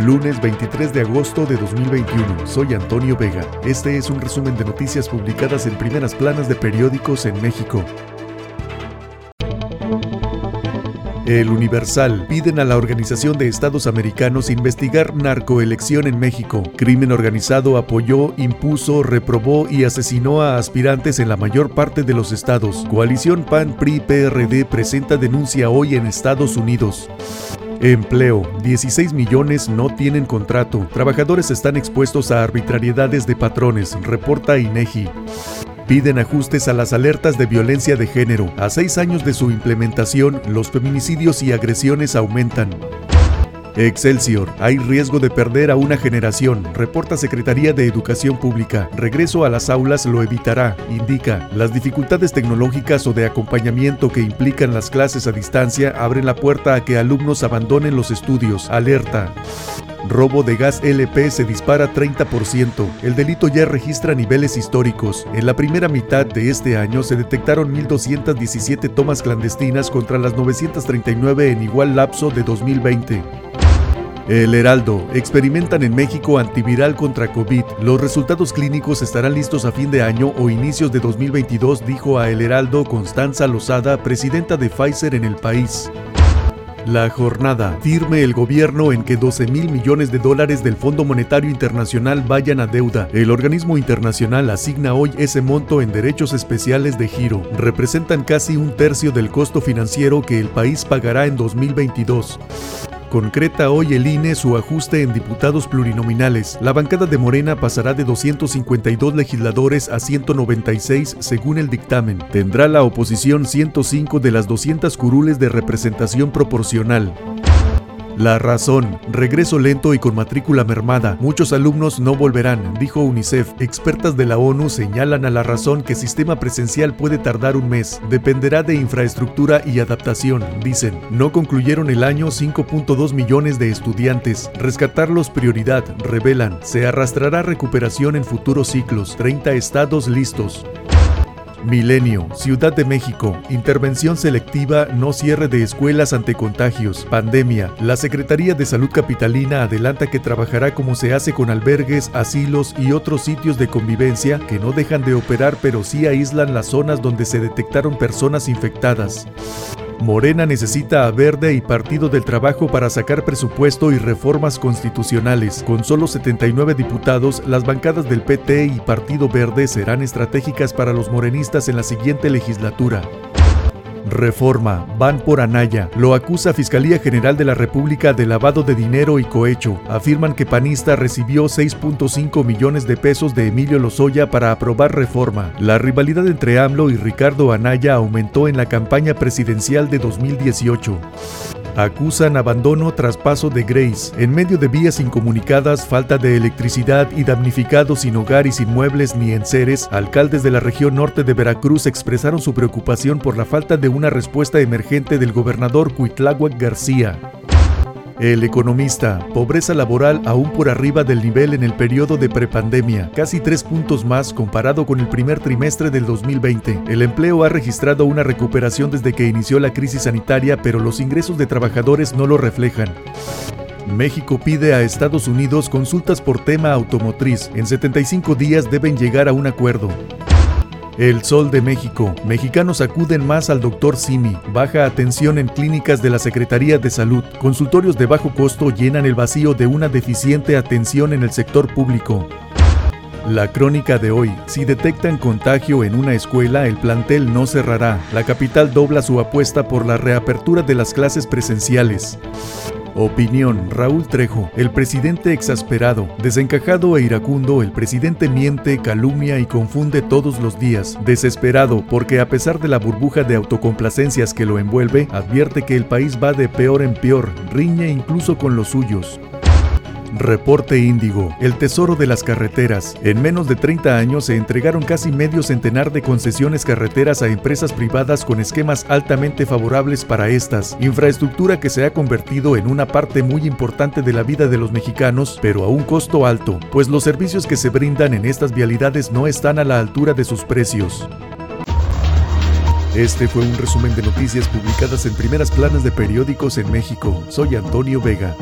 Lunes 23 de agosto de 2021. Soy Antonio Vega. Este es un resumen de noticias publicadas en primeras planas de periódicos en México. El Universal piden a la Organización de Estados Americanos investigar narcoelección en México. Crimen organizado apoyó, impuso, reprobó y asesinó a aspirantes en la mayor parte de los estados. Coalición PAN-PRI-PRD presenta denuncia hoy en Estados Unidos. Empleo. 16 millones no tienen contrato. Trabajadores están expuestos a arbitrariedades de patrones, reporta INEGI. Piden ajustes a las alertas de violencia de género. A seis años de su implementación, los feminicidios y agresiones aumentan. Excelsior, hay riesgo de perder a una generación, reporta Secretaría de Educación Pública. Regreso a las aulas lo evitará, indica. Las dificultades tecnológicas o de acompañamiento que implican las clases a distancia abren la puerta a que alumnos abandonen los estudios, alerta. Robo de gas LP se dispara 30%. El delito ya registra niveles históricos. En la primera mitad de este año se detectaron 1.217 tomas clandestinas contra las 939 en igual lapso de 2020. El Heraldo. Experimentan en México antiviral contra COVID. Los resultados clínicos estarán listos a fin de año o inicios de 2022, dijo a El Heraldo Constanza Lozada, presidenta de Pfizer en el país. La jornada. Firme el gobierno en que 12 mil millones de dólares del Fondo Monetario Internacional vayan a deuda. El organismo internacional asigna hoy ese monto en derechos especiales de giro. Representan casi un tercio del costo financiero que el país pagará en 2022. Concreta hoy el INE su ajuste en diputados plurinominales. La bancada de Morena pasará de 252 legisladores a 196 según el dictamen. Tendrá la oposición 105 de las 200 curules de representación proporcional. La razón, regreso lento y con matrícula mermada. Muchos alumnos no volverán, dijo UNICEF. Expertas de la ONU señalan a la razón que sistema presencial puede tardar un mes. Dependerá de infraestructura y adaptación, dicen. No concluyeron el año 5.2 millones de estudiantes. Rescatarlos prioridad, revelan. Se arrastrará recuperación en futuros ciclos. 30 estados listos. Milenio, Ciudad de México, intervención selectiva, no cierre de escuelas ante contagios, pandemia. La Secretaría de Salud Capitalina adelanta que trabajará como se hace con albergues, asilos y otros sitios de convivencia que no dejan de operar pero sí aíslan las zonas donde se detectaron personas infectadas. Morena necesita a Verde y Partido del Trabajo para sacar presupuesto y reformas constitucionales. Con solo 79 diputados, las bancadas del PT y Partido Verde serán estratégicas para los morenistas en la siguiente legislatura. Reforma. Van por Anaya. Lo acusa Fiscalía General de la República de lavado de dinero y cohecho. Afirman que Panista recibió 6.5 millones de pesos de Emilio Lozoya para aprobar reforma. La rivalidad entre AMLO y Ricardo Anaya aumentó en la campaña presidencial de 2018 acusan abandono tras paso de Grace. En medio de vías incomunicadas, falta de electricidad y damnificados sin hogar y sin muebles ni enseres, alcaldes de la región norte de Veracruz expresaron su preocupación por la falta de una respuesta emergente del gobernador Cuitláhuac García. El economista, pobreza laboral aún por arriba del nivel en el periodo de prepandemia, casi tres puntos más comparado con el primer trimestre del 2020. El empleo ha registrado una recuperación desde que inició la crisis sanitaria, pero los ingresos de trabajadores no lo reflejan. México pide a Estados Unidos consultas por tema automotriz. En 75 días deben llegar a un acuerdo. El Sol de México. Mexicanos acuden más al doctor Simi. Baja atención en clínicas de la Secretaría de Salud. Consultorios de bajo costo llenan el vacío de una deficiente atención en el sector público. La crónica de hoy. Si detectan contagio en una escuela, el plantel no cerrará. La capital dobla su apuesta por la reapertura de las clases presenciales. Opinión, Raúl Trejo, el presidente exasperado, desencajado e iracundo, el presidente miente, calumnia y confunde todos los días, desesperado porque a pesar de la burbuja de autocomplacencias que lo envuelve, advierte que el país va de peor en peor, riñe incluso con los suyos. Reporte Índigo, el tesoro de las carreteras. En menos de 30 años se entregaron casi medio centenar de concesiones carreteras a empresas privadas con esquemas altamente favorables para estas, infraestructura que se ha convertido en una parte muy importante de la vida de los mexicanos, pero a un costo alto, pues los servicios que se brindan en estas vialidades no están a la altura de sus precios. Este fue un resumen de noticias publicadas en primeras planas de periódicos en México. Soy Antonio Vega.